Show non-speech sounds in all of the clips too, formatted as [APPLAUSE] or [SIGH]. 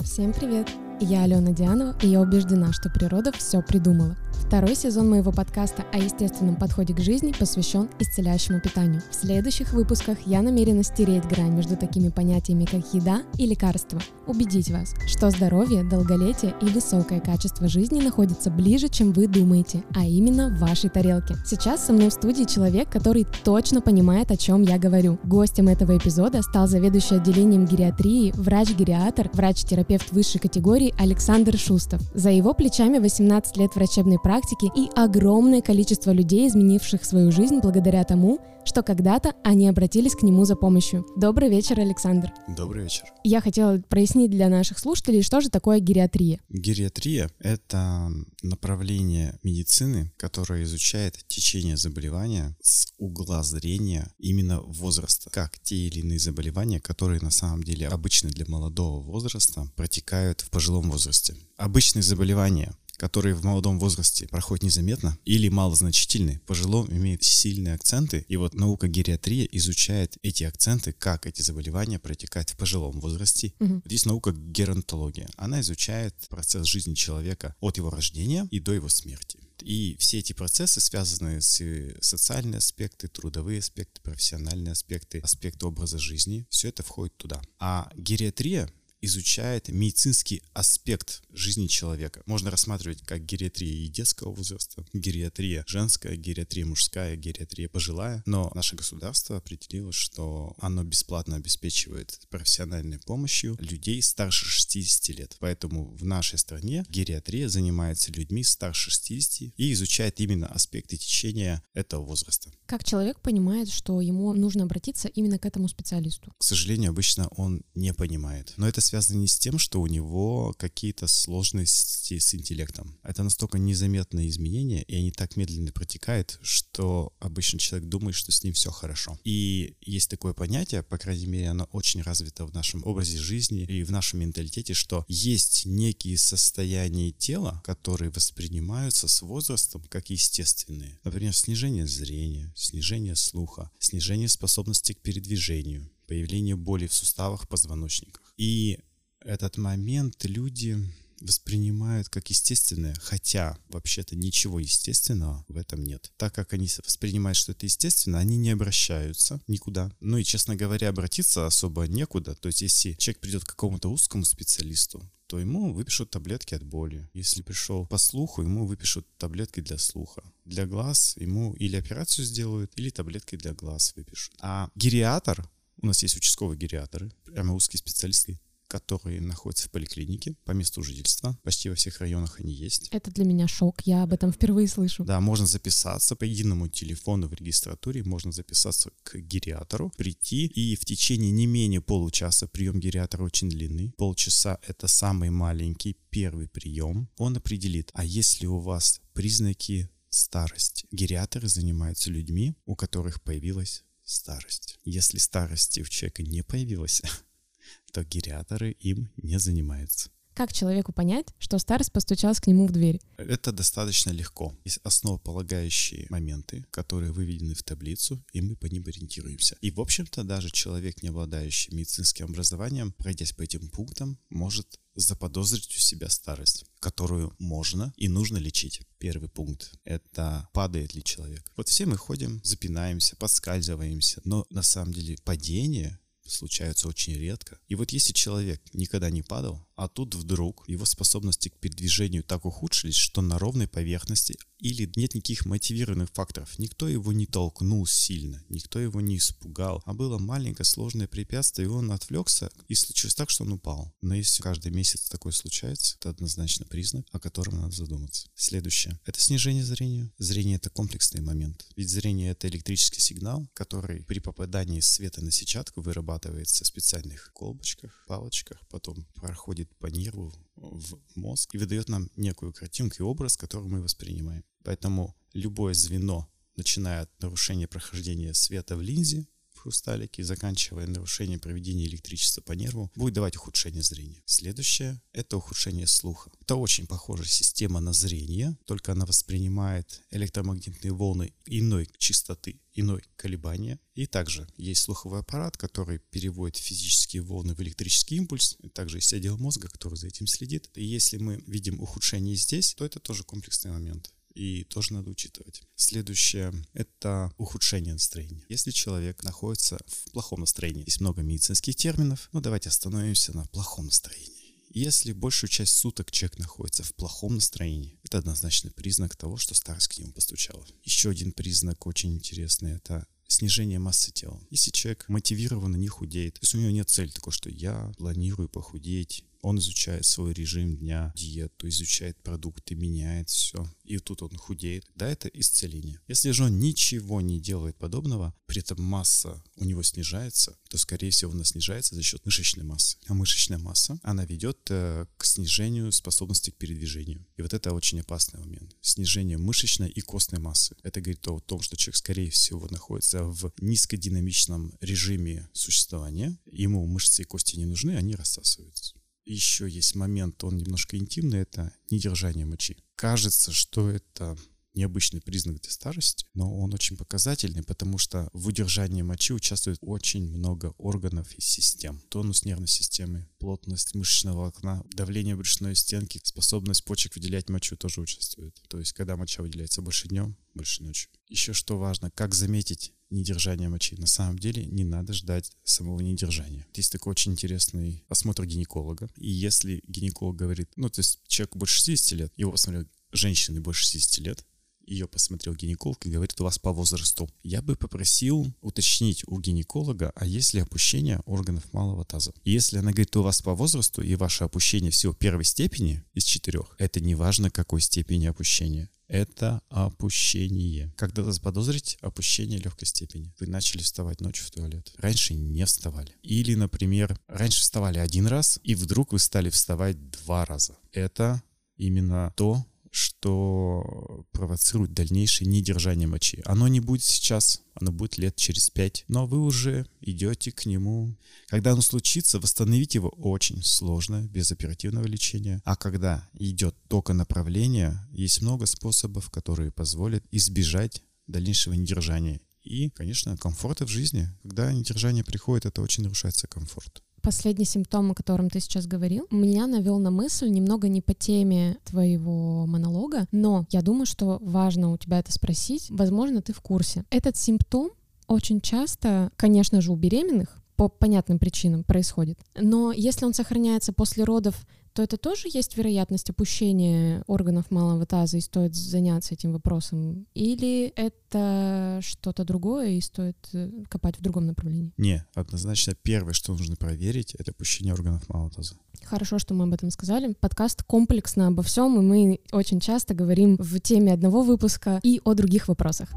Всем привет! Я Алена Дианова, и я убеждена, что природа все придумала. Второй сезон моего подкаста о естественном подходе к жизни посвящен исцеляющему питанию. В следующих выпусках я намерена стереть грань между такими понятиями, как еда и лекарство. Убедить вас, что здоровье, долголетие и высокое качество жизни находятся ближе, чем вы думаете, а именно в вашей тарелке. Сейчас со мной в студии человек, который точно понимает, о чем я говорю. Гостем этого эпизода стал заведующий отделением гериатрии, врач-гериатр, врач-терапевт высшей категории Александр Шустов. За его плечами 18 лет врачебной практики практики и огромное количество людей, изменивших свою жизнь благодаря тому, что когда-то они обратились к нему за помощью. Добрый вечер, Александр. Добрый вечер. Я хотела прояснить для наших слушателей, что же такое гериатрия. Гериатрия — это направление медицины, которое изучает течение заболевания с угла зрения именно возраста, как те или иные заболевания, которые на самом деле обычны для молодого возраста, протекают в пожилом возрасте. Обычные заболевания которые в молодом возрасте проходят незаметно или малозначительны, пожилом имеют сильные акценты. И вот наука гериатрия изучает эти акценты, как эти заболевания протекают в пожилом возрасте. Угу. Есть наука геронтология. Она изучает процесс жизни человека от его рождения и до его смерти. И все эти процессы, связанные с социальные аспекты, трудовые аспекты, профессиональные аспекты, аспекты образа жизни, все это входит туда. А гериатрия изучает медицинский аспект жизни человека. Можно рассматривать как гериатрия и детского возраста, гериатрия женская, гериатрия мужская, гериатрия пожилая. Но наше государство определило, что оно бесплатно обеспечивает профессиональной помощью людей старше 60 лет. Поэтому в нашей стране гериатрия занимается людьми старше 60 и изучает именно аспекты течения этого возраста. Как человек понимает, что ему нужно обратиться именно к этому специалисту? К сожалению, обычно он не понимает. Но это связано не с тем, что у него какие-то сложности с интеллектом. Это настолько незаметные изменения, и они так медленно протекают, что обычно человек думает, что с ним все хорошо. И есть такое понятие, по крайней мере, оно очень развито в нашем образе жизни и в нашем менталитете, что есть некие состояния тела, которые воспринимаются с возрастом как естественные. Например, снижение зрения, снижение слуха, снижение способности к передвижению, появление боли в суставах, позвоночниках. И этот момент люди воспринимают как естественное, хотя вообще-то ничего естественного в этом нет. Так как они воспринимают, что это естественно, они не обращаются никуда. Ну и, честно говоря, обратиться особо некуда. То есть, если человек придет к какому-то узкому специалисту, то ему выпишут таблетки от боли. Если пришел по слуху, ему выпишут таблетки для слуха. Для глаз ему или операцию сделают, или таблетки для глаз выпишут. А гериатор, у нас есть участковые гериаторы, прямо узкие специалисты, которые находятся в поликлинике по месту жительства. Почти во всех районах они есть. Это для меня шок, я об этом впервые слышу. Да, можно записаться по единому телефону в регистратуре, можно записаться к гериатору, прийти, и в течение не менее получаса, прием гериатора очень длинный, полчаса — это самый маленький первый прием, он определит, а если у вас признаки старости. Гериаторы занимаются людьми, у которых появилась старость. Если старости у человека не появилось, [LAUGHS] то гериаторы им не занимаются. Как человеку понять, что старость постучалась к нему в дверь? Это достаточно легко. Есть основополагающие моменты, которые выведены в таблицу, и мы по ним ориентируемся. И, в общем-то, даже человек, не обладающий медицинским образованием, пройдясь по этим пунктам, может заподозрить у себя старость, которую можно и нужно лечить. Первый пункт — это падает ли человек. Вот все мы ходим, запинаемся, подскальзываемся, но на самом деле падение случаются очень редко. И вот если человек никогда не падал, а тут вдруг его способности к передвижению так ухудшились, что на ровной поверхности или нет никаких мотивированных факторов. Никто его не толкнул сильно, никто его не испугал, а было маленькое сложное препятствие, и он отвлекся, и случилось так, что он упал. Но если каждый месяц такое случается, это однозначно признак, о котором надо задуматься. Следующее. Это снижение зрения. Зрение — это комплексный момент. Ведь зрение — это электрический сигнал, который при попадании света на сетчатку вырабатывается в специальных колбочках, палочках, потом проходит по нерву в мозг и выдает нам некую картинку и образ, который мы воспринимаем. Поэтому любое звено, начиная от нарушения прохождения света в линзе, хрусталики, заканчивая нарушением проведения электричества по нерву, будет давать ухудшение зрения. Следующее – это ухудшение слуха. Это очень похожая система на зрение, только она воспринимает электромагнитные волны иной частоты, иной колебания. И также есть слуховой аппарат, который переводит физические волны в электрический импульс. Также есть отдел мозга, который за этим следит. И если мы видим ухудшение здесь, то это тоже комплексный момент и тоже надо учитывать. Следующее — это ухудшение настроения. Если человек находится в плохом настроении, есть много медицинских терминов, но давайте остановимся на плохом настроении. Если большую часть суток человек находится в плохом настроении, это однозначный признак того, что старость к нему постучала. Еще один признак очень интересный — это снижение массы тела. Если человек мотивированно не худеет, то есть у него нет цели такой, что я планирую похудеть, он изучает свой режим дня, диету, изучает продукты, меняет все. И тут он худеет. Да, это исцеление. Если же он ничего не делает подобного, при этом масса у него снижается, то, скорее всего, она снижается за счет мышечной массы. А мышечная масса, она ведет э, к снижению способности к передвижению. И вот это очень опасный момент. Снижение мышечной и костной массы. Это говорит о том, что человек, скорее всего, находится в низкодинамичном режиме существования. Ему мышцы и кости не нужны, они рассасываются еще есть момент, он немножко интимный, это недержание мочи. Кажется, что это необычный признак для старости, но он очень показательный, потому что в удержании мочи участвует очень много органов и систем. Тонус нервной системы, плотность мышечного волокна, давление брюшной стенки, способность почек выделять мочу тоже участвует. То есть, когда моча выделяется больше днем, больше ночью. Еще что важно, как заметить недержание мочи. На самом деле не надо ждать самого недержания. Есть такой очень интересный осмотр гинеколога. И если гинеколог говорит, ну, то есть человек больше 60 лет, его посмотрел женщины больше 60 лет, ее посмотрел гинеколог и говорит, у вас по возрасту. Я бы попросил уточнить у гинеколога, а есть ли опущение органов малого таза. Если она говорит, у вас по возрасту и ваше опущение всего первой степени из четырех, это не важно, какой степени опущения. Это опущение. Когда заподозрить опущение легкой степени. Вы начали вставать ночью в туалет. Раньше не вставали. Или, например, раньше вставали один раз, и вдруг вы стали вставать два раза. Это именно то, что провоцирует дальнейшее недержание мочи. Оно не будет сейчас, оно будет лет через пять, но вы уже идете к нему. Когда оно случится, восстановить его очень сложно, без оперативного лечения. А когда идет только направление, есть много способов, которые позволят избежать дальнейшего недержания и, конечно, комфорта в жизни. Когда недержание приходит, это очень нарушается комфорт последний симптом, о котором ты сейчас говорил, меня навел на мысль немного не по теме твоего монолога, но я думаю, что важно у тебя это спросить. Возможно, ты в курсе. Этот симптом очень часто, конечно же, у беременных по понятным причинам происходит. Но если он сохраняется после родов то это тоже есть вероятность опущения органов малого таза, и стоит заняться этим вопросом? Или это что-то другое, и стоит э, копать в другом направлении? Не, однозначно первое, что нужно проверить, это опущение органов малого таза. Хорошо, что мы об этом сказали. Подкаст комплексно обо всем, и мы очень часто говорим в теме одного выпуска и о других вопросах.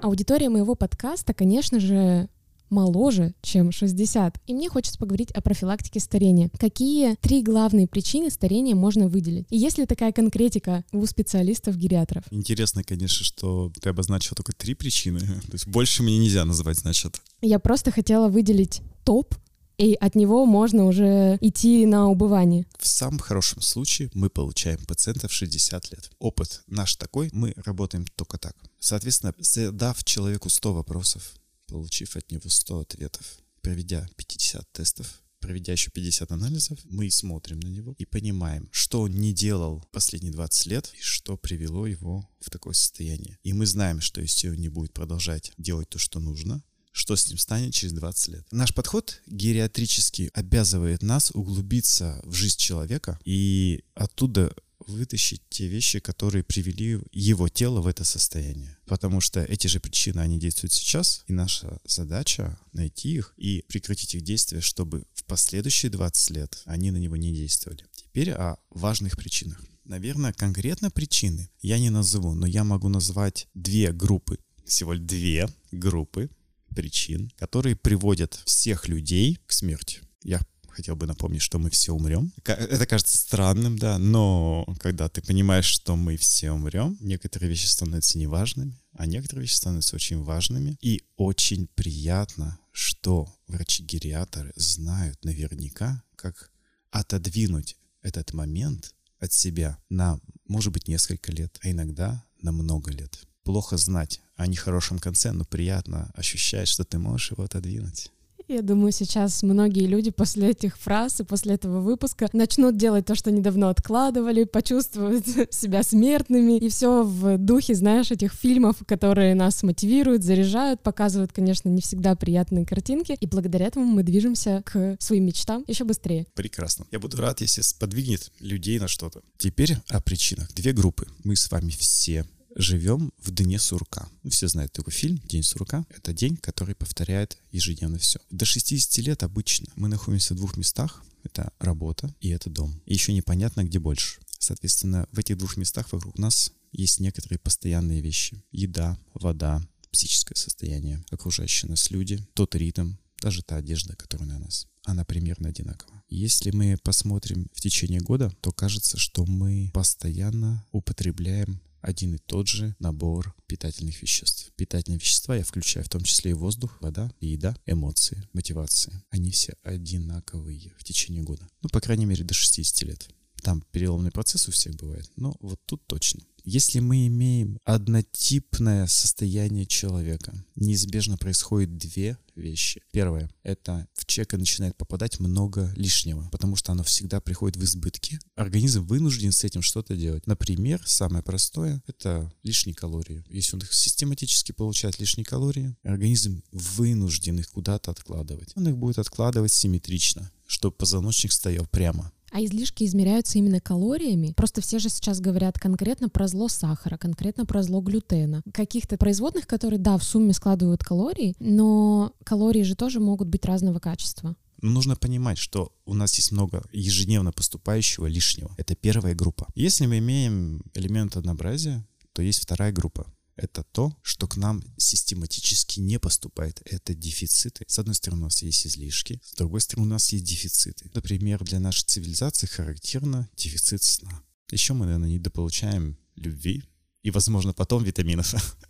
Аудитория моего подкаста, конечно же, моложе, чем 60. И мне хочется поговорить о профилактике старения. Какие три главные причины старения можно выделить? И есть ли такая конкретика у специалистов-гериатров? Интересно, конечно, что ты обозначил только три причины. То есть больше мне нельзя называть, значит. Я просто хотела выделить топ и от него можно уже идти на убывание. В самом хорошем случае мы получаем пациентов 60 лет. Опыт наш такой, мы работаем только так. Соответственно, задав человеку 100 вопросов, получив от него 100 ответов, проведя 50 тестов, проведя еще 50 анализов, мы смотрим на него и понимаем, что он не делал последние 20 лет и что привело его в такое состояние. И мы знаем, что если он не будет продолжать делать то, что нужно, что с ним станет через 20 лет. Наш подход гериатрический обязывает нас углубиться в жизнь человека и оттуда вытащить те вещи, которые привели его тело в это состояние. Потому что эти же причины, они действуют сейчас, и наша задача найти их и прекратить их действия, чтобы в последующие 20 лет они на него не действовали. Теперь о важных причинах. Наверное, конкретно причины я не назову, но я могу назвать две группы, всего две группы причин, которые приводят всех людей к смерти. Я хотел бы напомнить, что мы все умрем. Это кажется странным, да, но когда ты понимаешь, что мы все умрем, некоторые вещи становятся неважными, а некоторые вещи становятся очень важными. И очень приятно, что врачи-гериаторы знают наверняка, как отодвинуть этот момент от себя на, может быть, несколько лет, а иногда на много лет. Плохо знать о нехорошем конце, но приятно ощущать, что ты можешь его отодвинуть. Я думаю, сейчас многие люди после этих фраз и после этого выпуска начнут делать то, что недавно откладывали, почувствуют [LAUGHS] себя смертными, и все в духе, знаешь, этих фильмов, которые нас мотивируют, заряжают, показывают, конечно, не всегда приятные картинки, и благодаря этому мы движемся к своим мечтам еще быстрее. Прекрасно. Я буду рад, если сподвигнет людей на что-то. Теперь о причинах. Две группы. Мы с вами все живем в дне сурка. Все знают такой фильм «День сурка». Это день, который повторяет ежедневно все. До 60 лет обычно мы находимся в двух местах. Это работа и это дом. И еще непонятно, где больше. Соответственно, в этих двух местах вокруг нас есть некоторые постоянные вещи. Еда, вода, психическое состояние, окружающие нас люди, тот ритм, даже та одежда, которая на нас, она примерно одинакова. Если мы посмотрим в течение года, то кажется, что мы постоянно употребляем один и тот же набор питательных веществ. Питательные вещества я включаю в том числе и воздух, вода, еда, эмоции, мотивация. Они все одинаковые в течение года. Ну, по крайней мере, до 60 лет. Там переломный процесс у всех бывает, но вот тут точно. Если мы имеем однотипное состояние человека, неизбежно происходит две вещи. Первое — это в человека начинает попадать много лишнего, потому что оно всегда приходит в избытке. Организм вынужден с этим что-то делать. Например, самое простое — это лишние калории. Если он их систематически получает лишние калории, организм вынужден их куда-то откладывать. Он их будет откладывать симметрично, чтобы позвоночник стоял прямо. А излишки измеряются именно калориями. Просто все же сейчас говорят конкретно про зло сахара, конкретно про зло глютена. Каких-то производных, которые, да, в сумме складывают калории, но калории же тоже могут быть разного качества. Нужно понимать, что у нас есть много ежедневно поступающего лишнего. Это первая группа. Если мы имеем элемент однообразия, то есть вторая группа это то, что к нам систематически не поступает. Это дефициты. С одной стороны, у нас есть излишки, с другой стороны, у нас есть дефициты. Например, для нашей цивилизации характерно дефицит сна. Еще мы, наверное, недополучаем любви и, возможно, потом витаминов. [LAUGHS]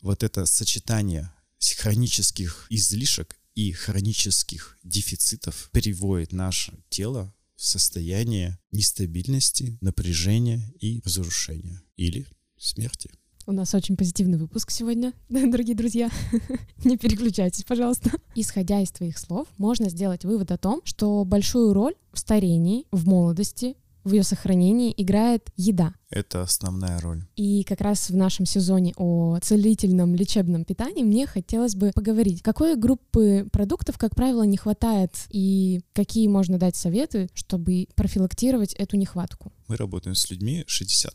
Вот это сочетание хронических излишек и хронических дефицитов переводит наше тело в состояние нестабильности, напряжения и разрушения или смерти. У нас очень позитивный выпуск сегодня, [LAUGHS] дорогие друзья. [LAUGHS] Не переключайтесь, пожалуйста. Исходя из твоих слов, можно сделать вывод о том, что большую роль в старении, в молодости, в ее сохранении играет еда. Это основная роль. И как раз в нашем сезоне о целительном лечебном питании мне хотелось бы поговорить, какой группы продуктов, как правило, не хватает и какие можно дать советы, чтобы профилактировать эту нехватку мы работаем с людьми 60+.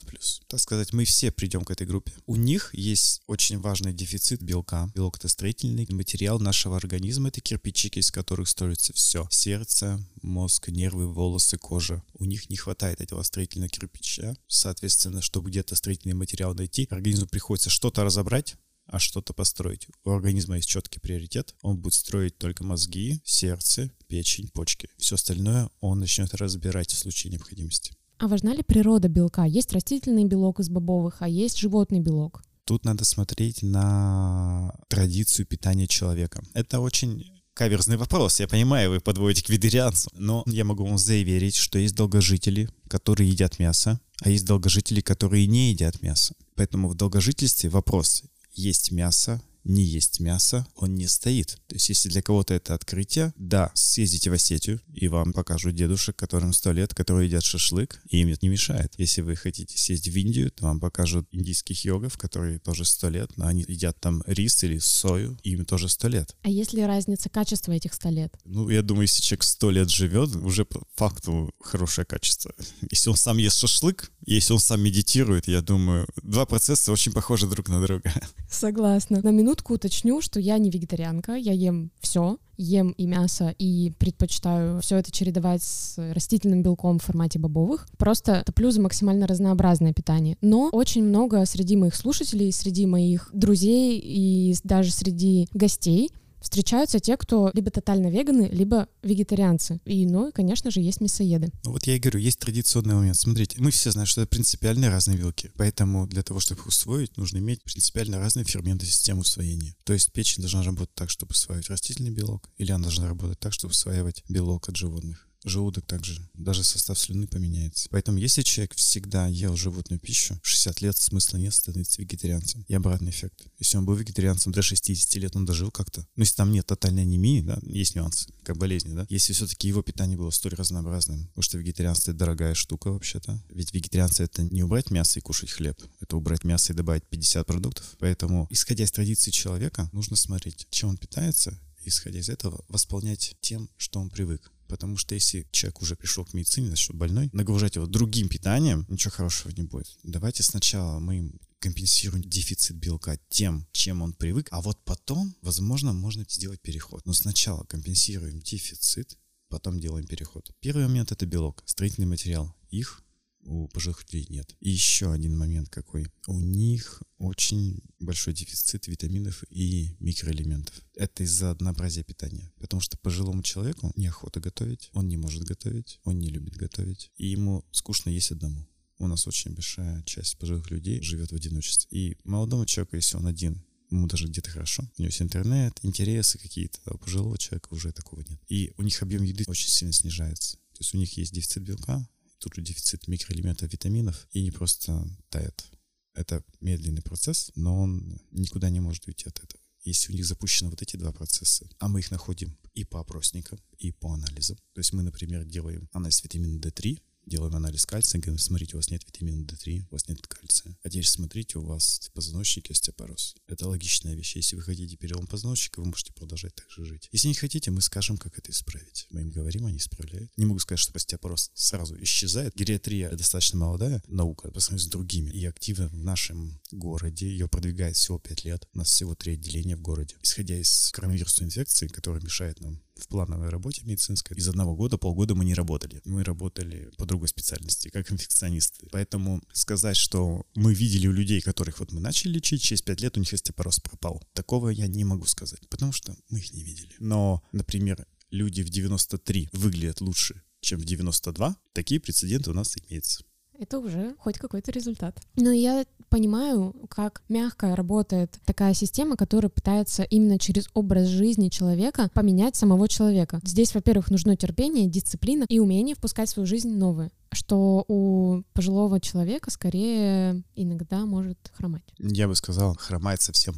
Так сказать, мы все придем к этой группе. У них есть очень важный дефицит белка. Белок — это строительный материал нашего организма. Это кирпичики, из которых строится все. Сердце, мозг, нервы, волосы, кожа. У них не хватает этого строительного кирпича. Соответственно, чтобы где-то строительный материал найти, организму приходится что-то разобрать, а что-то построить. У организма есть четкий приоритет. Он будет строить только мозги, сердце, печень, почки. Все остальное он начнет разбирать в случае необходимости. А важна ли природа белка? Есть растительный белок из бобовых, а есть животный белок. Тут надо смотреть на традицию питания человека. Это очень каверзный вопрос. Я понимаю, вы подводите к вегетарианцу. Но я могу вам заверить, что есть долгожители, которые едят мясо, а есть долгожители, которые не едят мясо. Поэтому в долгожительстве вопрос, есть мясо не есть мясо, он не стоит. То есть, если для кого-то это открытие, да, съездите в Осетию, и вам покажут дедушек, которым сто лет, которые едят шашлык, и им это не мешает. Если вы хотите съездить в Индию, то вам покажут индийских йогов, которые тоже сто лет, но они едят там рис или сою, и им тоже сто лет. А есть ли разница качества этих ста лет? Ну, я думаю, если человек сто лет живет, уже по факту хорошее качество. Если он сам ест шашлык, если он сам медитирует, я думаю, два процесса очень похожи друг на друга. Согласна. На минутку уточню, что я не вегетарианка, я ем все, ем и мясо, и предпочитаю все это чередовать с растительным белком в формате бобовых. Просто топлю за максимально разнообразное питание. Но очень много среди моих слушателей, среди моих друзей и даже среди гостей встречаются те, кто либо тотально веганы, либо вегетарианцы. И, ну, и, конечно же, есть мясоеды. Ну вот я и говорю, есть традиционный момент. Смотрите, мы все знаем, что это принципиально разные вилки. Поэтому для того, чтобы их усвоить, нужно иметь принципиально разные ферменты системы усвоения. То есть печень должна работать так, чтобы усваивать растительный белок, или она должна работать так, чтобы усваивать белок от животных желудок также, даже состав слюны поменяется. Поэтому если человек всегда ел животную пищу, 60 лет смысла нет становиться вегетарианцем. И обратный эффект. Если он был вегетарианцем до 60 лет, он дожил как-то. Но если там нет тотальной анемии, да, есть нюансы, как болезни, да. Если все-таки его питание было столь разнообразным, потому что вегетарианство это дорогая штука вообще-то. Ведь вегетарианство это не убрать мясо и кушать хлеб, это убрать мясо и добавить 50 продуктов. Поэтому, исходя из традиции человека, нужно смотреть, чем он питается, исходя из этого, восполнять тем, что он привык. Потому что если человек уже пришел к медицине, значит, больной, нагружать его другим питанием, ничего хорошего не будет. Давайте сначала мы компенсируем дефицит белка тем, чем он привык, а вот потом, возможно, можно сделать переход. Но сначала компенсируем дефицит, потом делаем переход. Первый момент это белок, строительный материал. Их у пожилых людей нет. И еще один момент какой. У них очень большой дефицит витаминов и микроэлементов. Это из-за однообразия питания. Потому что пожилому человеку неохота готовить, он не может готовить, он не любит готовить, и ему скучно есть одному. У нас очень большая часть пожилых людей живет в одиночестве. И молодому человеку, если он один, ему даже где-то хорошо. У него есть интернет, интересы какие-то, а у пожилого человека уже такого нет. И у них объем еды очень сильно снижается. То есть у них есть дефицит белка, тут же дефицит микроэлементов, витаминов, и не просто тает. Это медленный процесс, но он никуда не может уйти от этого. Если у них запущены вот эти два процесса, а мы их находим и по опросникам, и по анализам. То есть мы, например, делаем анализ витамина D3, делаем анализ кальция, говорим, смотрите, у вас нет витамина D3, у вас нет кальция. А теперь смотрите, у вас в позвоночнике остеопороз. Это логичная вещь. Если вы хотите перелом позвоночника, вы можете продолжать так же жить. Если не хотите, мы скажем, как это исправить. Мы им говорим, они исправляют. Не могу сказать, что остеопороз сразу исчезает. Гериатрия достаточно молодая наука по сравнению с другими. И активно в нашем городе ее продвигает всего 5 лет. У нас всего три отделения в городе. Исходя из коронавирусной инфекции, которая мешает нам в плановой работе медицинской. Из одного года, полгода мы не работали. Мы работали по другой специальности, как инфекционисты. Поэтому сказать, что мы видели у людей, которых вот мы начали лечить, через 5 лет у них остеопороз пропал. Такого я не могу сказать, потому что мы их не видели. Но, например, люди в 93 выглядят лучше, чем в 92. Такие прецеденты у нас имеются. Это уже хоть какой-то результат. Но я понимаю, как мягко работает такая система, которая пытается именно через образ жизни человека поменять самого человека. Здесь, во-первых, нужно терпение, дисциплина и умение впускать в свою жизнь новое что у пожилого человека скорее иногда может хромать. Я бы сказал, хромает совсем.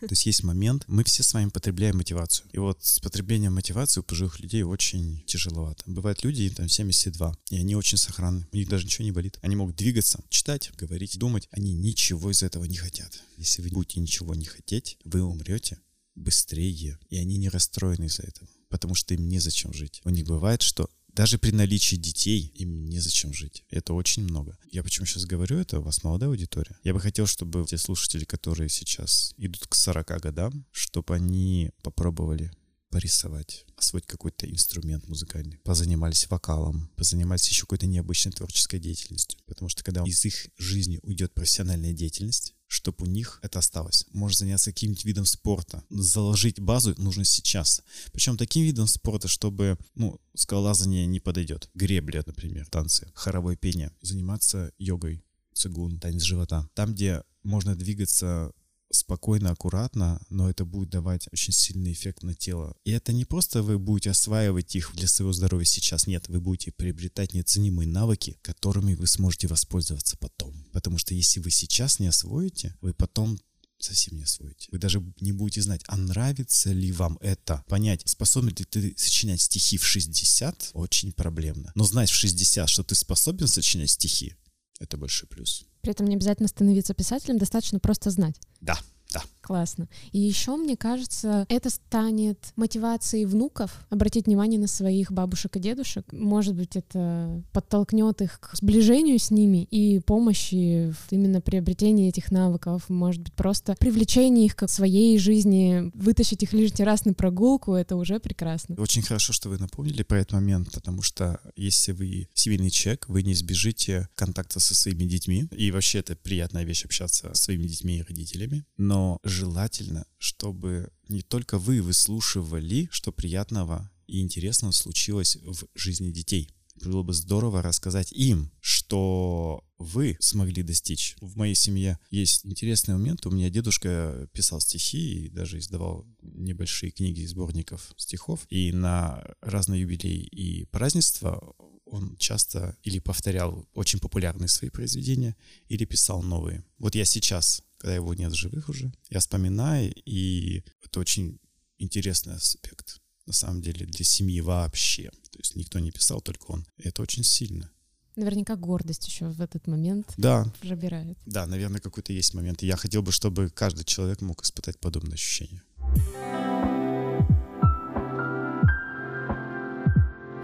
[LAUGHS] То есть есть момент, мы все с вами потребляем мотивацию. И вот с потреблением мотивации у пожилых людей очень тяжеловато. Бывают люди, там 72, и они очень сохранны, у них даже ничего не болит. Они могут двигаться, читать, говорить, думать. Они ничего из этого не хотят. Если вы будете ничего не хотеть, вы умрете быстрее. И они не расстроены из-за этого потому что им незачем жить. У них бывает, что даже при наличии детей им незачем жить. Это очень много. Я почему сейчас говорю это? У вас молодая аудитория. Я бы хотел, чтобы те слушатели, которые сейчас идут к 40 годам, чтобы они попробовали порисовать, освоить какой-то инструмент музыкальный, позанимались вокалом, позанимались еще какой-то необычной творческой деятельностью. Потому что когда из их жизни уйдет профессиональная деятельность, чтобы у них это осталось. Может заняться каким-нибудь видом спорта. Заложить базу нужно сейчас. Причем таким видом спорта, чтобы, ну, скалолазание не подойдет. Гребля, например, танцы, хоровое пение. Заниматься йогой, цигун, танец живота. Там, где можно двигаться спокойно, аккуратно, но это будет давать очень сильный эффект на тело. И это не просто вы будете осваивать их для своего здоровья сейчас, нет, вы будете приобретать неоценимые навыки, которыми вы сможете воспользоваться потом. Потому что если вы сейчас не освоите, вы потом совсем не освоите. Вы даже не будете знать, а нравится ли вам это. Понять, способен ли ты сочинять стихи в 60, очень проблемно. Но знать в 60, что ты способен сочинять стихи, это большой плюс. При этом не обязательно становиться писателем, достаточно просто знать. Да, да. Классно. И еще, мне кажется, это станет мотивацией внуков обратить внимание на своих бабушек и дедушек. Может быть, это подтолкнет их к сближению с ними и помощи в именно приобретении этих навыков. Может быть, просто привлечение их к своей жизни, вытащить их лишний раз на прогулку, это уже прекрасно. Очень хорошо, что вы напомнили про этот момент, потому что если вы семейный человек, вы не избежите контакта со своими детьми. И вообще это приятная вещь общаться со своими детьми и родителями. Но желательно, чтобы не только вы выслушивали, что приятного и интересного случилось в жизни детей. Было бы здорово рассказать им, что вы смогли достичь. В моей семье есть интересный момент. У меня дедушка писал стихи и даже издавал небольшие книги сборников стихов. И на разные юбилеи и празднества он часто или повторял очень популярные свои произведения, или писал новые. Вот я сейчас, когда его нет в живых уже, я вспоминаю, и это очень интересный аспект, на самом деле, для семьи вообще. То есть никто не писал, только он. И это очень сильно. Наверняка гордость еще в этот момент да. пробирает. Да, наверное, какой-то есть момент. И я хотел бы, чтобы каждый человек мог испытать подобное ощущение.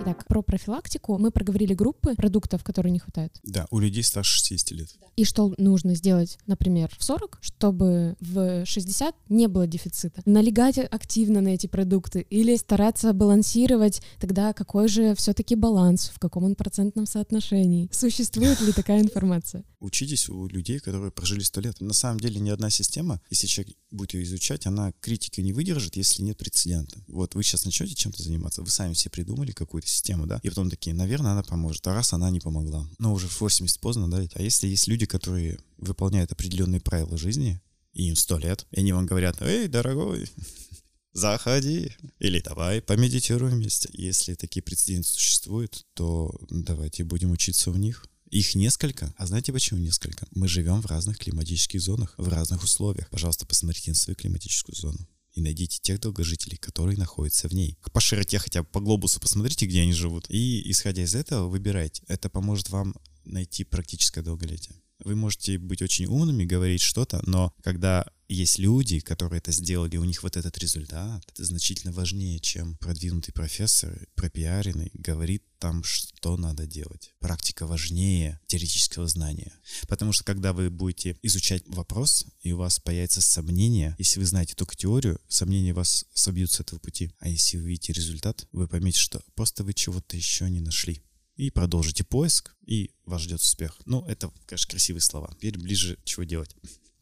Так, про профилактику мы проговорили группы продуктов, которые не хватает. Да, у людей старше 60 лет. И что нужно сделать, например, в 40, чтобы в 60 не было дефицита? Налегать активно на эти продукты или стараться балансировать, тогда какой же все-таки баланс, в каком он процентном соотношении? Существует ли такая [LAUGHS] информация? Учитесь у людей, которые прожили 100 лет. На самом деле ни одна система, если человек будет ее изучать, она критики не выдержит, если нет прецедента. Вот вы сейчас начнете чем-то заниматься, вы сами все придумали какую-то систему, да, и потом такие, наверное, она поможет, а раз она не помогла. Но уже в 80 поздно, да, а если есть люди, которые выполняют определенные правила жизни, и им сто лет, и они вам говорят, эй, дорогой, [LAUGHS] заходи, или давай помедитируем вместе. Если такие прецеденты существуют, то давайте будем учиться у них. Их несколько. А знаете почему несколько? Мы живем в разных климатических зонах, в разных условиях. Пожалуйста, посмотрите на свою климатическую зону и найдите тех долгожителей, которые находятся в ней. По широте хотя бы по глобусу посмотрите, где они живут. И исходя из этого выбирайте. Это поможет вам найти практическое долголетие. Вы можете быть очень умными, говорить что-то, но когда есть люди, которые это сделали, у них вот этот результат, значительно важнее, чем продвинутый профессор, пропиаренный, говорит там, что надо делать. Практика важнее теоретического знания. Потому что когда вы будете изучать вопрос, и у вас появится сомнение, если вы знаете только теорию, сомнения вас собьют с этого пути. А если вы видите результат, вы поймете, что просто вы чего-то еще не нашли и продолжите поиск, и вас ждет успех. Ну, это, конечно, красивые слова. Теперь ближе чего делать.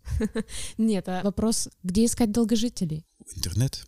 [LAUGHS] Нет, а вопрос, где искать долгожителей? Интернет.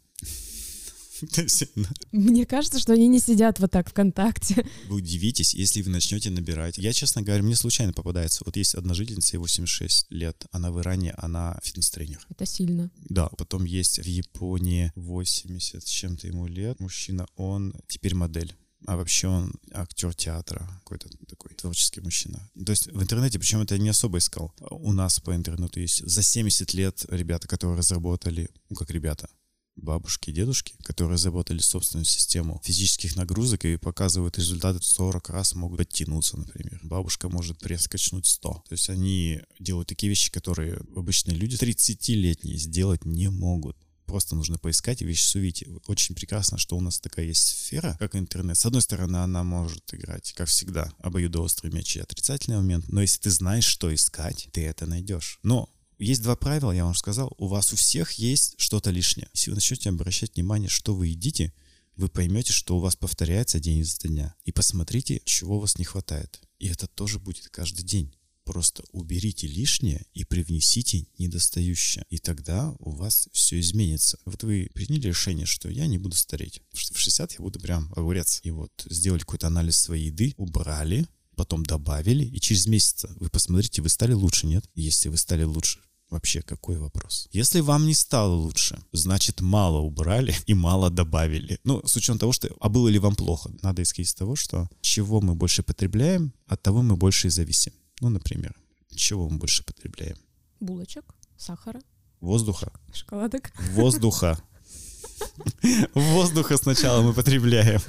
Мне кажется, что они не сидят вот так ВКонтакте. Вы удивитесь, если вы начнете набирать. Я, честно говоря, мне случайно попадается. Вот есть одна жительница, ей 86 лет. Она в Иране, она фитнес-тренер. Это сильно. Да, потом есть в Японии 80 с чем-то ему лет. Мужчина, он теперь модель а вообще он актер театра, какой-то такой творческий мужчина. То есть в интернете, причем это не особо искал. У нас по интернету есть за 70 лет ребята, которые разработали, ну как ребята, бабушки и дедушки, которые разработали собственную систему физических нагрузок и показывают результаты в 40 раз могут подтянуться, например. Бабушка может пресс качнуть 100. То есть они делают такие вещи, которые обычные люди 30-летние сделать не могут просто нужно поискать и вещи увидеть. Очень прекрасно, что у нас такая есть сфера, как интернет. С одной стороны, она может играть, как всегда, обоюдоострый мяч и отрицательный момент, но если ты знаешь, что искать, ты это найдешь. Но есть два правила, я вам сказал. У вас у всех есть что-то лишнее. Если вы начнете обращать внимание, что вы едите, вы поймете, что у вас повторяется день за дня. И посмотрите, чего у вас не хватает. И это тоже будет каждый день. Просто уберите лишнее и привнесите недостающее. И тогда у вас все изменится. Вот вы приняли решение, что я не буду стареть. Что в 60 я буду прям огурец. И вот сделали какой-то анализ своей еды, убрали, потом добавили, и через месяц вы посмотрите, вы стали лучше, нет? Если вы стали лучше, Вообще, какой вопрос? Если вам не стало лучше, значит, мало убрали [LAUGHS] и мало добавили. Ну, с учетом того, что... А было ли вам плохо? Надо исходить из того, что чего мы больше потребляем, от того мы больше и зависим. Ну, например, чего мы больше потребляем? Булочек, сахара. Воздуха. Шоколадок. Воздуха. Воздуха сначала мы потребляем.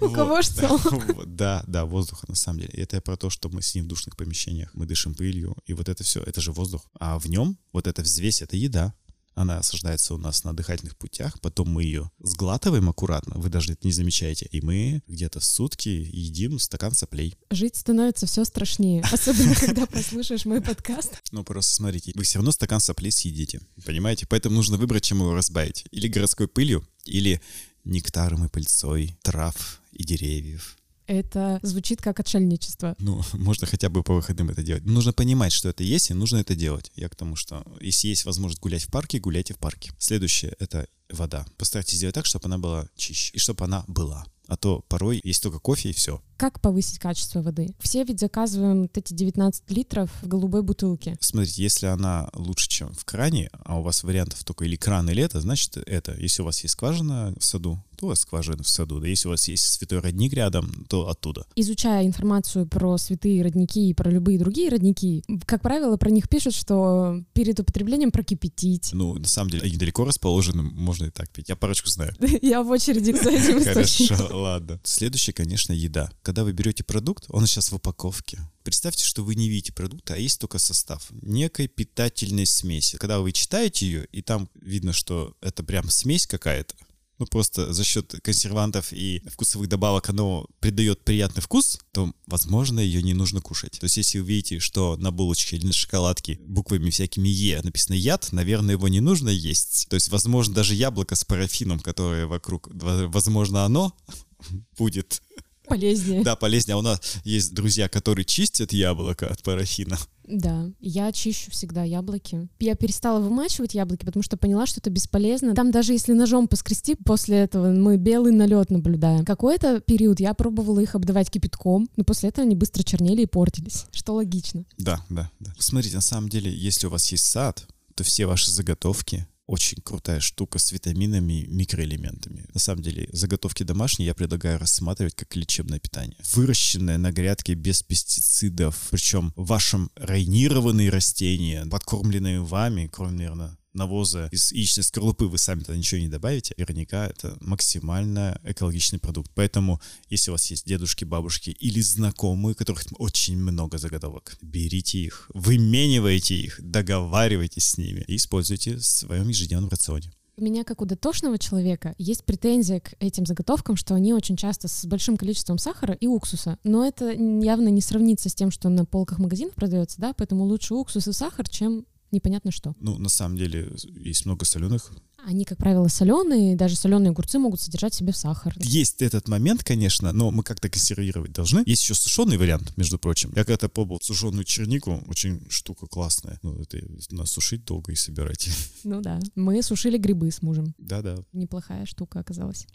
У кого что? [LAUGHS] Да, да, воздуха на самом деле. Это про то, что мы сидим в душных помещениях, мы дышим пылью, и вот это все, это же воздух. А в нем вот эта взвесь, это еда. Она осаждается у нас на дыхательных путях, потом мы ее сглатываем аккуратно, вы даже это не замечаете, и мы где-то сутки едим стакан соплей. Жить становится все страшнее, особенно когда послушаешь мой подкаст. Ну просто смотрите, вы все равно стакан соплей съедите, понимаете? Поэтому нужно выбрать, чем его разбавить. Или городской пылью, или нектаром и пыльцой трав и деревьев. Это звучит как отшельничество. Ну, [LAUGHS] можно хотя бы по выходным это делать. Нужно понимать, что это есть, и нужно это делать. Я к тому, что если есть возможность гулять в парке, гуляйте в парке. Следующее — это вода. Постарайтесь сделать так, чтобы она была чище, и чтобы она была. А то порой есть только кофе и все. Как повысить качество воды? Все ведь заказываем вот эти 19 литров в голубой бутылке. Смотрите, если она лучше, чем в кране, а у вас вариантов только или кран, или это, значит это. Если у вас есть скважина в саду, у вас скважина в саду. Да если у вас есть святой родник рядом, то оттуда. Изучая информацию про святые родники и про любые другие родники, как правило, про них пишут, что перед употреблением прокипятить. Ну, на самом деле, они далеко расположены, можно и так пить. Я парочку знаю. [LAUGHS] Я в очереди к этим Хорошо, ладно. Следующее, конечно, еда. Когда вы берете продукт, он сейчас в упаковке. Представьте, что вы не видите продукта, а есть только состав некой питательной смеси. Когда вы читаете ее, и там видно, что это прям смесь какая-то, ну просто за счет консервантов и вкусовых добавок оно придает приятный вкус, то, возможно, ее не нужно кушать. То есть, если вы видите, что на булочке или на шоколадке буквами всякими Е написано яд, наверное, его не нужно есть. То есть, возможно, даже яблоко с парафином, которое вокруг, возможно, оно [LAUGHS] будет Полезнее. Да, полезнее. А у нас есть друзья, которые чистят яблоко от парафина. Да, я чищу всегда яблоки. Я перестала вымачивать яблоки, потому что поняла, что это бесполезно. Там даже если ножом поскрести, после этого мы белый налет наблюдаем. Какой-то период я пробовала их обдавать кипятком, но после этого они быстро чернели и портились, что логично. Да, да, да. Смотрите, на самом деле, если у вас есть сад, то все ваши заготовки очень крутая штука с витаминами, микроэлементами. На самом деле, заготовки домашние я предлагаю рассматривать как лечебное питание. Выращенное на грядке без пестицидов, причем вашим райнированные растения, подкормленные вами, кроме, наверное, навоза из яичной скорлупы вы сами туда ничего не добавите, наверняка это максимально экологичный продукт. Поэтому, если у вас есть дедушки, бабушки или знакомые, у которых очень много заготовок, берите их, выменивайте их, договаривайтесь с ними и используйте в своем ежедневном рационе. У меня, как у дотошного человека, есть претензия к этим заготовкам, что они очень часто с большим количеством сахара и уксуса. Но это явно не сравнится с тем, что на полках магазинов продается, да, поэтому лучше уксус и сахар, чем непонятно что. Ну, на самом деле, есть много соленых. Они, как правило, соленые, даже соленые огурцы могут содержать в себе сахар. Есть этот момент, конечно, но мы как-то консервировать должны. Есть еще сушеный вариант, между прочим. Я когда-то пробовал сушеную чернику, очень штука классная. Ну, это надо сушить долго и собирать. [LAUGHS] Ну да. Мы сушили грибы с мужем. Да-да. Неплохая штука оказалась.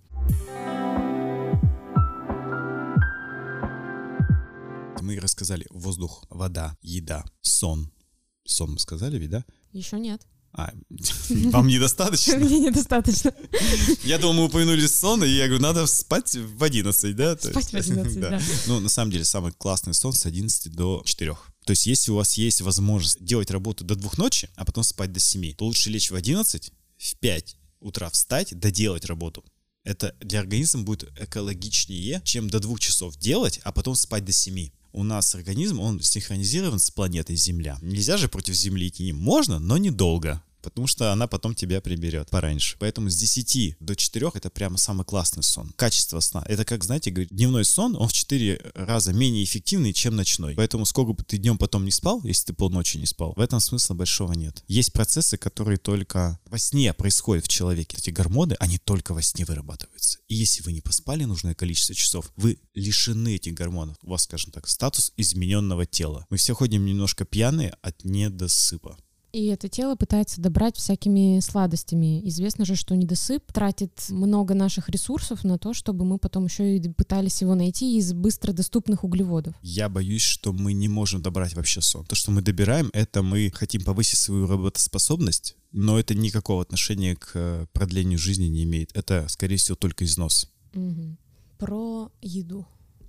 Мы рассказали воздух, вода, еда, сон, Сон мы сказали ведь, да? Еще нет. А, [LAUGHS] вам недостаточно? [LAUGHS] Мне недостаточно. Я думал, мы упомянули сон, и я говорю, надо спать в 11, да? Спать в 11, [LAUGHS] да. Ну, на самом деле, самый классный сон с 11 до 4. То есть, если у вас есть возможность делать работу до двух ночи, а потом спать до 7, то лучше лечь в 11, в 5 утра встать, доделать работу. Это для организма будет экологичнее, чем до двух часов делать, а потом спать до 7 у нас организм, он синхронизирован с планетой Земля. Нельзя же против Земли идти. Можно, но недолго потому что она потом тебя приберет пораньше. Поэтому с 10 до 4 это прямо самый классный сон. Качество сна. Это как, знаете, говорит, дневной сон, он в 4 раза менее эффективный, чем ночной. Поэтому сколько бы ты днем потом не спал, если ты полночи не спал, в этом смысла большого нет. Есть процессы, которые только во сне происходят в человеке. Эти гормоны, они только во сне вырабатываются. И если вы не поспали нужное количество часов, вы лишены этих гормонов. У вас, скажем так, статус измененного тела. Мы все ходим немножко пьяные от недосыпа. И это тело пытается добрать всякими сладостями. Известно же, что недосып тратит много наших ресурсов на то, чтобы мы потом еще и пытались его найти из быстро доступных углеводов. Я боюсь, что мы не можем добрать вообще сон. То, что мы добираем, это мы хотим повысить свою работоспособность, но это никакого отношения к э, продлению жизни не имеет. Это, скорее всего, только износ. Угу. Про еду.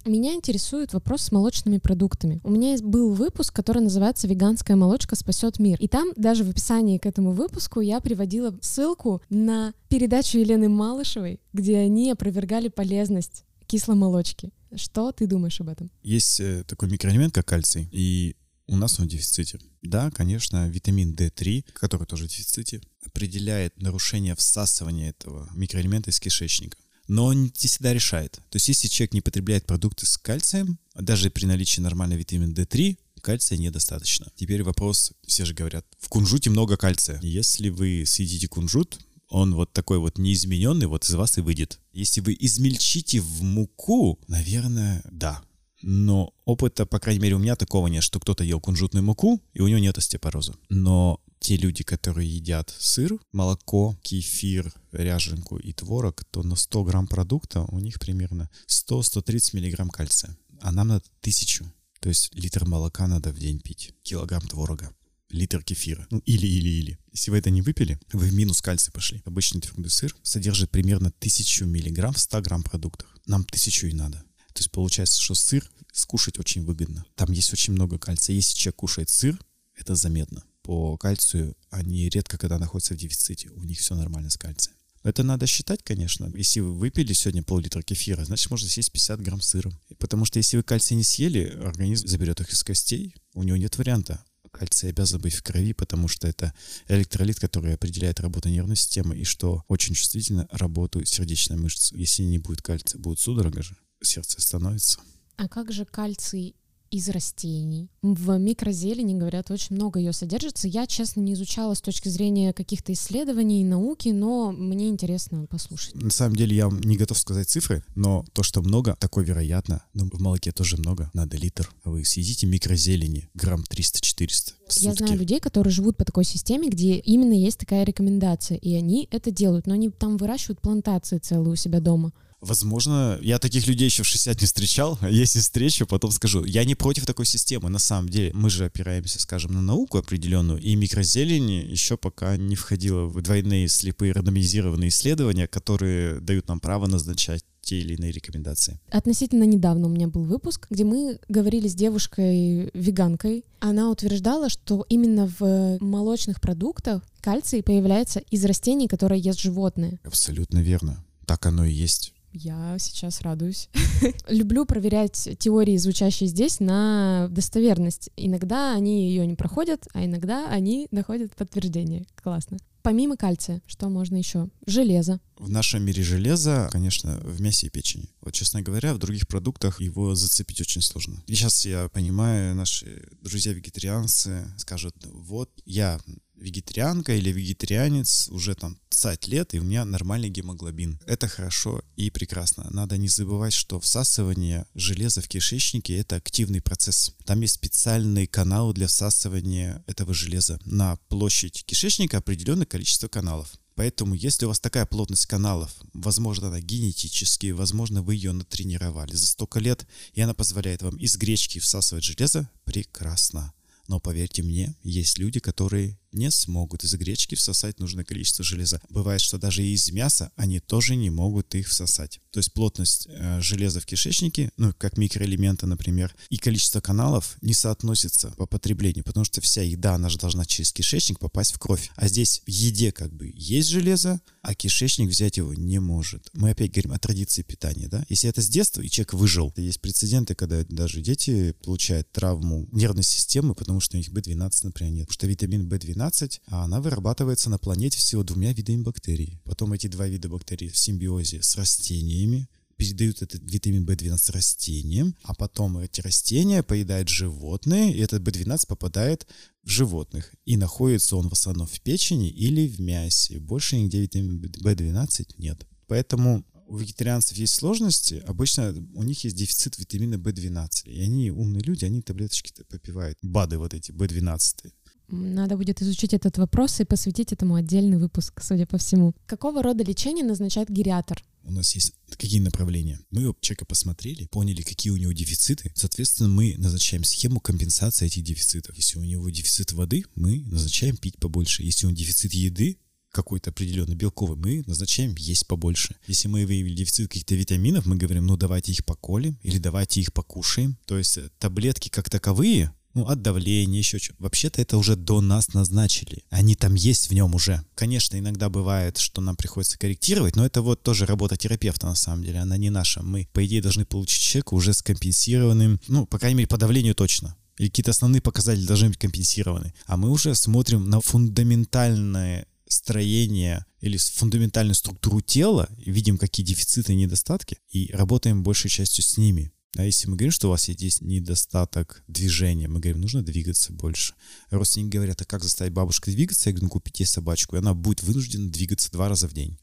Меня интересует вопрос с молочными продуктами. У меня был выпуск, который называется «Веганская молочка спасет мир». И там даже в описании к этому выпуску я приводила ссылку на передачу Елены Малышевой, где они опровергали полезность кисломолочки. Что ты думаешь об этом? Есть э, такой микроэлемент, как кальций, и у нас он в дефиците. Да, конечно, витамин D3, который тоже в дефиците, определяет нарушение всасывания этого микроэлемента из кишечника но он не всегда решает. То есть если человек не потребляет продукты с кальцием, даже при наличии нормального витамина D3, кальция недостаточно. Теперь вопрос, все же говорят, в кунжуте много кальция. Если вы съедите кунжут, он вот такой вот неизмененный, вот из вас и выйдет. Если вы измельчите в муку, наверное, да. Но опыта, по крайней мере, у меня такого нет, что кто-то ел кунжутную муку, и у него нет остеопороза. Но те люди, которые едят сыр, молоко, кефир, ряженку и творог, то на 100 грамм продукта у них примерно 100-130 миллиграмм кальция. А нам надо тысячу. То есть литр молока надо в день пить, килограмм творога литр кефира. Ну, или-или-или. Если вы это не выпили, вы в минус кальций пошли. Обычный твердый сыр содержит примерно 1000 миллиграмм в 100 грамм продуктах. Нам тысячу и надо. То есть получается, что сыр скушать очень выгодно. Там есть очень много кальция. Если человек кушает сыр, это заметно. По кальцию они редко когда находятся в дефиците. У них все нормально с кальцием. Это надо считать, конечно. Если вы выпили сегодня пол-литра кефира, значит, можно съесть 50 грамм сыра. Потому что если вы кальций не съели, организм заберет их из костей, у него нет варианта кальций обязан быть в крови, потому что это электролит, который определяет работу нервной системы и что очень чувствительно работу сердечной мышцы. Если не будет кальция, будет судорога же, сердце остановится. А как же кальций из растений. В микрозелени, говорят, очень много ее содержится. Я, честно, не изучала с точки зрения каких-то исследований, науки, но мне интересно послушать. На самом деле я не готов сказать цифры, но то, что много, такое вероятно. Но в молоке тоже много, надо литр. А вы съедите микрозелени грамм 300-400 Я знаю людей, которые живут по такой системе, где именно есть такая рекомендация, и они это делают, но они там выращивают плантации целые у себя дома. Возможно, я таких людей еще в 60 не встречал. А если встречу, потом скажу. Я не против такой системы, на самом деле. Мы же опираемся, скажем, на науку определенную, и микрозелень еще пока не входила в двойные слепые рандомизированные исследования, которые дают нам право назначать те или иные рекомендации. Относительно недавно у меня был выпуск, где мы говорили с девушкой-веганкой. Она утверждала, что именно в молочных продуктах кальций появляется из растений, которые ест животные. Абсолютно верно. Так оно и есть. Я сейчас радуюсь. [LAUGHS] Люблю проверять теории, звучащие здесь, на достоверность. Иногда они ее не проходят, а иногда они находят подтверждение. Классно. Помимо кальция, что можно еще? Железо. В нашем мире железо, конечно, в мясе и печени. Вот, честно говоря, в других продуктах его зацепить очень сложно. И сейчас я понимаю, наши друзья-вегетарианцы скажут, вот я вегетарианка или вегетарианец уже там 20 лет, и у меня нормальный гемоглобин. Это хорошо и прекрасно. Надо не забывать, что всасывание железа в кишечнике — это активный процесс. Там есть специальные каналы для всасывания этого железа. На площадь кишечника определенное количество каналов. Поэтому, если у вас такая плотность каналов, возможно, она генетически, возможно, вы ее натренировали за столько лет, и она позволяет вам из гречки всасывать железо, прекрасно. Но поверьте мне, есть люди, которые не смогут из гречки всосать нужное количество железа. Бывает, что даже из мяса они тоже не могут их всосать. То есть плотность э, железа в кишечнике, ну, как микроэлемента, например, и количество каналов не соотносится по потреблению, потому что вся еда, она же должна через кишечник попасть в кровь. А здесь в еде как бы есть железо, а кишечник взять его не может. Мы опять говорим о традиции питания, да? Если это с детства, и человек выжил, есть прецеденты, когда даже дети получают травму нервной системы, потому что у них B12, например, нет. Потому что витамин B12 а она вырабатывается на планете всего двумя видами бактерий. Потом эти два вида бактерий в симбиозе с растениями передают этот витамин В12 растениям, а потом эти растения поедают животные, и этот В12 попадает в животных. И находится он в основном в печени или в мясе. Больше нигде витамина В12 нет. Поэтому у вегетарианцев есть сложности, обычно у них есть дефицит витамина В12. И они умные люди, они таблеточки попивают. БАДы вот эти, В12. Надо будет изучить этот вопрос и посвятить этому отдельный выпуск, судя по всему. Какого рода лечение назначает гериатр? У нас есть какие направления. Мы человека посмотрели, поняли, какие у него дефициты. Соответственно, мы назначаем схему компенсации этих дефицитов. Если у него дефицит воды, мы назначаем пить побольше. Если он дефицит еды, какой-то определенный белковый, мы назначаем есть побольше. Если мы выявили дефицит каких-то витаминов, мы говорим, ну давайте их поколем или давайте их покушаем. То есть э, таблетки как таковые ну, от давления, еще что Вообще-то это уже до нас назначили. Они там есть в нем уже. Конечно, иногда бывает, что нам приходится корректировать, но это вот тоже работа терапевта на самом деле, она не наша. Мы, по идее, должны получить человека уже скомпенсированным, ну, по крайней мере, по давлению точно. Или какие-то основные показатели должны быть компенсированы. А мы уже смотрим на фундаментальное строение или фундаментальную структуру тела, видим, какие дефициты и недостатки, и работаем большей частью с ними. А если мы говорим, что у вас есть недостаток движения, мы говорим, нужно двигаться больше. Родственники говорят, а как заставить бабушку двигаться? Я говорю, ну купите ей собачку, и она будет вынуждена двигаться два раза в день.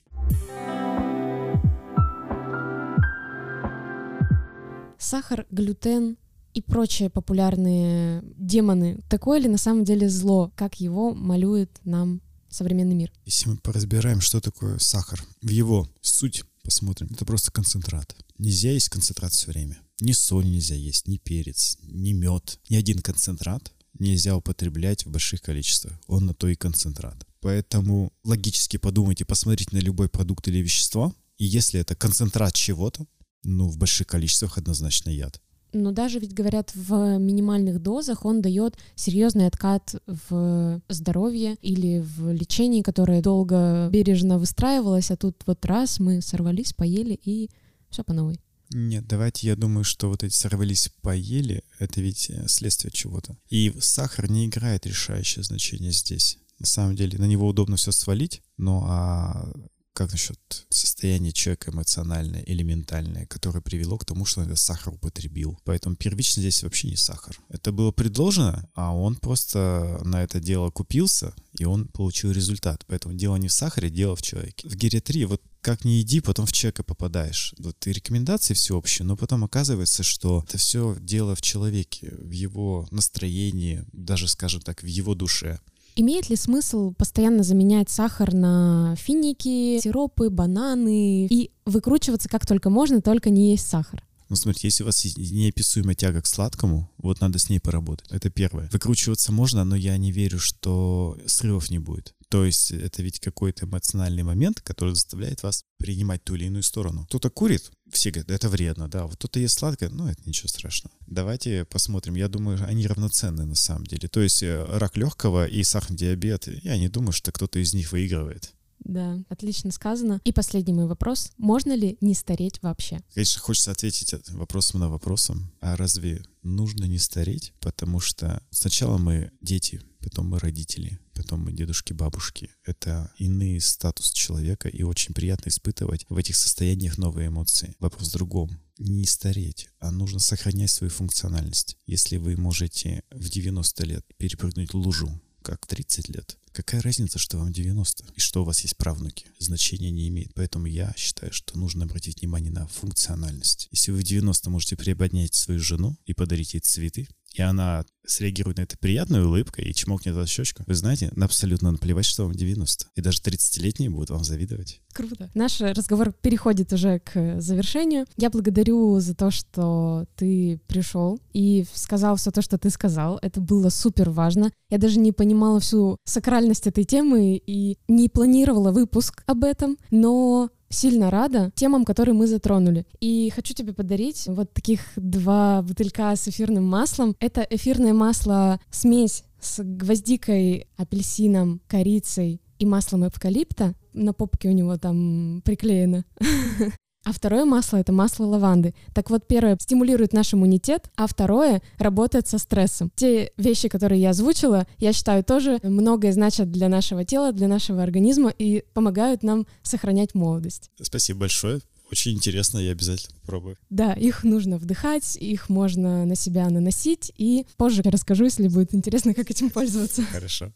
Сахар, глютен и прочие популярные демоны. Такое ли на самом деле зло, как его малюет нам современный мир? Если мы поразбираем, что такое сахар, в его суть посмотрим, это просто концентрат. Нельзя есть концентрат все время. Ни соль нельзя есть, ни перец, ни мед. Ни один концентрат нельзя употреблять в больших количествах. Он на то и концентрат. Поэтому логически подумайте, посмотрите на любой продукт или вещество, и если это концентрат чего-то, ну, в больших количествах однозначно яд. Но даже ведь говорят, в минимальных дозах он дает серьезный откат в здоровье или в лечении, которое долго бережно выстраивалось, а тут вот раз мы сорвались, поели и все по новой. Нет, давайте я думаю, что вот эти сорвались, поели, это ведь э, следствие чего-то. И сахар не играет решающее значение здесь. На самом деле на него удобно все свалить, но а как насчет состояния человека эмоциональное или ментальное, которое привело к тому, что он сахар употребил. Поэтому первично здесь вообще не сахар. Это было предложено, а он просто на это дело купился, и он получил результат. Поэтому дело не в сахаре, дело в человеке. В гериатрии вот как не иди, потом в человека попадаешь. Вот и рекомендации всеобщие, но потом оказывается, что это все дело в человеке, в его настроении, даже, скажем так, в его душе. Имеет ли смысл постоянно заменять сахар на финики, сиропы, бананы и выкручиваться как только можно, только не есть сахар? Ну, смотрите, если у вас есть неописуемая тяга к сладкому, вот надо с ней поработать. Это первое. Выкручиваться можно, но я не верю, что срывов не будет. То есть это ведь какой-то эмоциональный момент, который заставляет вас принимать ту или иную сторону. Кто-то курит, все говорят, это вредно, да. Вот кто-то ест сладкое, ну, это ничего страшного. Давайте посмотрим. Я думаю, они равноценны на самом деле. То есть э, рак легкого и сахарный диабет, я не думаю, что кто-то из них выигрывает. Да, отлично сказано. И последний мой вопрос. Можно ли не стареть вообще? Конечно, хочется ответить вопросом на вопросом. А разве нужно не стареть? Потому что сначала мы дети, потом мы родители, потом мы дедушки, бабушки. Это иный статус человека, и очень приятно испытывать в этих состояниях новые эмоции. Вопрос в другом. Не стареть, а нужно сохранять свою функциональность. Если вы можете в 90 лет перепрыгнуть лужу, как 30 лет, Какая разница, что вам 90 и что у вас есть правнуки? Значения не имеет. Поэтому я считаю, что нужно обратить внимание на функциональность. Если вы в 90 можете приобнять свою жену и подарить ей цветы, и она среагирует на это приятной улыбкой и чмокнет вас в щечку, вы знаете, абсолютно наплевать, что вам 90. И даже 30-летние будут вам завидовать. Круто. Наш разговор переходит уже к завершению. Я благодарю за то, что ты пришел и сказал все то, что ты сказал. Это было супер важно. Я даже не понимала всю сакральность этой темы и не планировала выпуск об этом, но сильно рада темам, которые мы затронули. И хочу тебе подарить вот таких два бутылька с эфирным маслом. Это эфирное масло смесь с гвоздикой, апельсином, корицей и маслом эвкалипта. На попке у него там приклеено. [LAUGHS] А второе масло — это масло лаванды. Так вот, первое стимулирует наш иммунитет, а второе работает со стрессом. Те вещи, которые я озвучила, я считаю, тоже многое значат для нашего тела, для нашего организма и помогают нам сохранять молодость. Спасибо большое. Очень интересно, я обязательно попробую. Да, их нужно вдыхать, их можно на себя наносить, и позже я расскажу, если будет интересно, как этим пользоваться. Хорошо.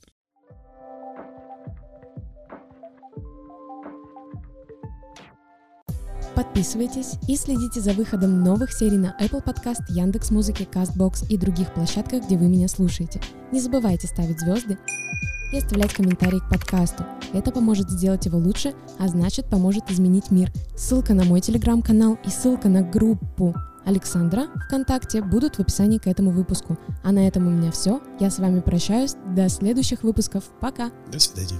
Подписывайтесь и следите за выходом новых серий на Apple Podcast, Яндекс Музыки, Castbox и других площадках, где вы меня слушаете. Не забывайте ставить звезды и оставлять комментарии к подкасту. Это поможет сделать его лучше, а значит поможет изменить мир. Ссылка на мой телеграм-канал и ссылка на группу Александра ВКонтакте будут в описании к этому выпуску. А на этом у меня все. Я с вами прощаюсь. До следующих выпусков. Пока. До свидания.